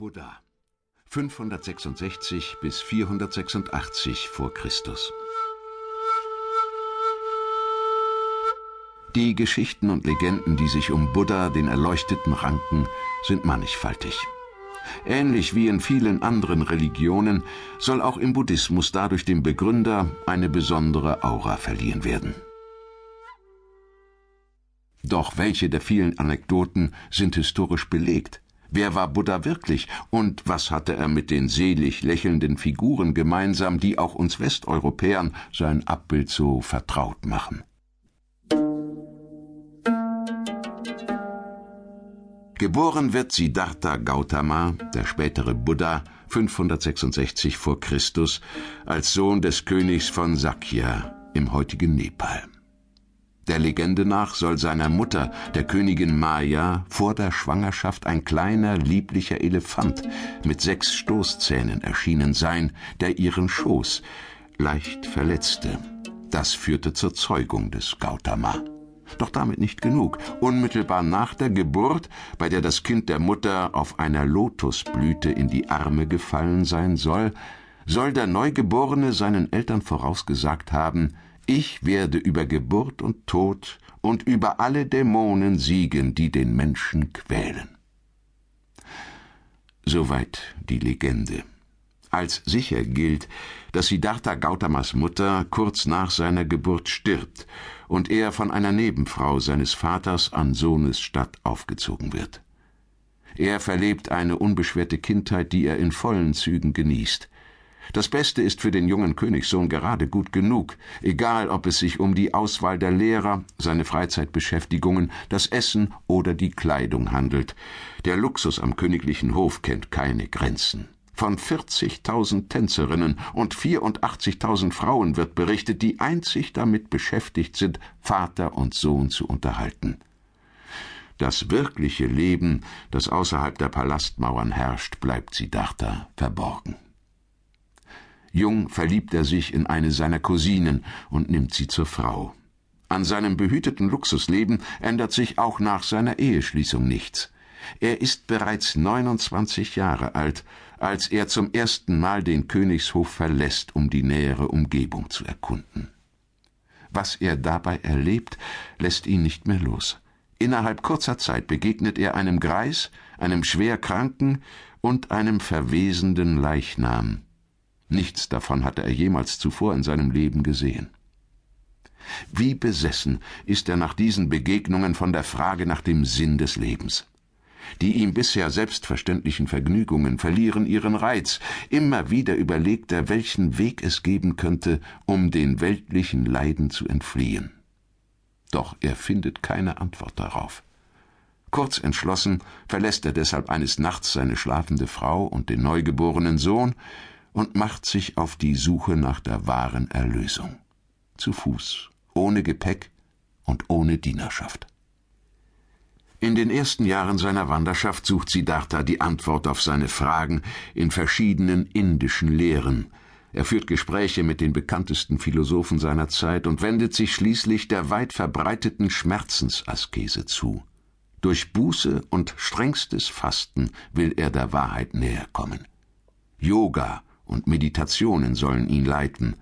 Buddha 566 bis 486 vor Christus Die Geschichten und Legenden, die sich um Buddha, den Erleuchteten, ranken, sind mannigfaltig. Ähnlich wie in vielen anderen Religionen soll auch im Buddhismus dadurch dem Begründer eine besondere Aura verliehen werden. Doch welche der vielen Anekdoten sind historisch belegt? Wer war Buddha wirklich und was hatte er mit den selig lächelnden Figuren gemeinsam, die auch uns Westeuropäern sein Abbild so vertraut machen? Geboren wird Siddhartha Gautama, der spätere Buddha, 566 vor Christus, als Sohn des Königs von Sakya im heutigen Nepal. Der Legende nach soll seiner Mutter, der Königin Maya, vor der Schwangerschaft ein kleiner, lieblicher Elefant mit sechs Stoßzähnen erschienen sein, der ihren Schoß leicht verletzte. Das führte zur Zeugung des Gautama. Doch damit nicht genug. Unmittelbar nach der Geburt, bei der das Kind der Mutter auf einer Lotusblüte in die Arme gefallen sein soll, soll der Neugeborene seinen Eltern vorausgesagt haben, ich werde über Geburt und Tod und über alle Dämonen siegen, die den Menschen quälen. Soweit die Legende. Als sicher gilt, dass Siddhartha Gautamas Mutter kurz nach seiner Geburt stirbt und er von einer Nebenfrau seines Vaters an Sohnesstadt aufgezogen wird. Er verlebt eine unbeschwerte Kindheit, die er in vollen Zügen genießt. Das Beste ist für den jungen Königssohn gerade gut genug, egal ob es sich um die Auswahl der Lehrer, seine Freizeitbeschäftigungen, das Essen oder die Kleidung handelt. Der Luxus am königlichen Hof kennt keine Grenzen. Von 40.000 Tänzerinnen und 84.000 Frauen wird berichtet, die einzig damit beschäftigt sind, Vater und Sohn zu unterhalten. Das wirkliche Leben, das außerhalb der Palastmauern herrscht, bleibt Siddhartha verborgen. Jung verliebt er sich in eine seiner Cousinen und nimmt sie zur Frau. An seinem behüteten Luxusleben ändert sich auch nach seiner Eheschließung nichts. Er ist bereits 29 Jahre alt, als er zum ersten Mal den Königshof verlässt, um die nähere Umgebung zu erkunden. Was er dabei erlebt, lässt ihn nicht mehr los. Innerhalb kurzer Zeit begegnet er einem Greis, einem Schwerkranken und einem verwesenden Leichnam. Nichts davon hatte er jemals zuvor in seinem Leben gesehen. Wie besessen ist er nach diesen Begegnungen von der Frage nach dem Sinn des Lebens. Die ihm bisher selbstverständlichen Vergnügungen verlieren ihren Reiz. Immer wieder überlegt er, welchen Weg es geben könnte, um den weltlichen Leiden zu entfliehen. Doch er findet keine Antwort darauf. Kurz entschlossen verlässt er deshalb eines Nachts seine schlafende Frau und den neugeborenen Sohn und macht sich auf die Suche nach der wahren Erlösung. Zu Fuß, ohne Gepäck und ohne Dienerschaft. In den ersten Jahren seiner Wanderschaft sucht Siddhartha die Antwort auf seine Fragen in verschiedenen indischen Lehren. Er führt Gespräche mit den bekanntesten Philosophen seiner Zeit und wendet sich schließlich der weit verbreiteten Schmerzensaskese zu. Durch Buße und strengstes Fasten will er der Wahrheit näher kommen. Yoga und Meditationen sollen ihn leiten,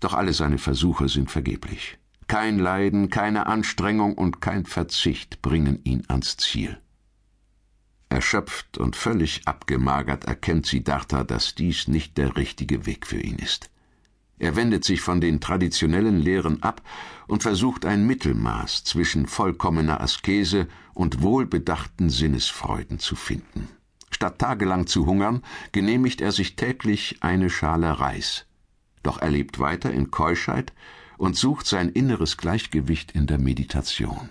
doch alle seine Versuche sind vergeblich. Kein Leiden, keine Anstrengung und kein Verzicht bringen ihn ans Ziel. Erschöpft und völlig abgemagert erkennt Siddhartha, dass dies nicht der richtige Weg für ihn ist. Er wendet sich von den traditionellen Lehren ab und versucht ein Mittelmaß zwischen vollkommener Askese und wohlbedachten Sinnesfreuden zu finden. Statt tagelang zu hungern, genehmigt er sich täglich eine Schale Reis. Doch er lebt weiter in Keuschheit und sucht sein inneres Gleichgewicht in der Meditation.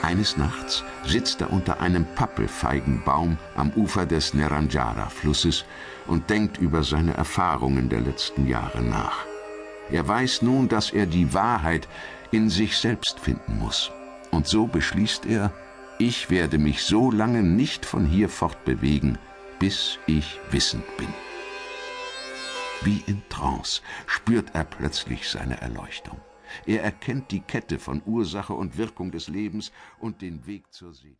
Eines Nachts sitzt er unter einem Pappelfeigenbaum am Ufer des Neranjara-Flusses und denkt über seine Erfahrungen der letzten Jahre nach. Er weiß nun, dass er die Wahrheit in sich selbst finden muss. Und so beschließt er, ich werde mich so lange nicht von hier fortbewegen, bis ich wissend bin. Wie in Trance spürt er plötzlich seine Erleuchtung. Er erkennt die Kette von Ursache und Wirkung des Lebens und den Weg zur Seele.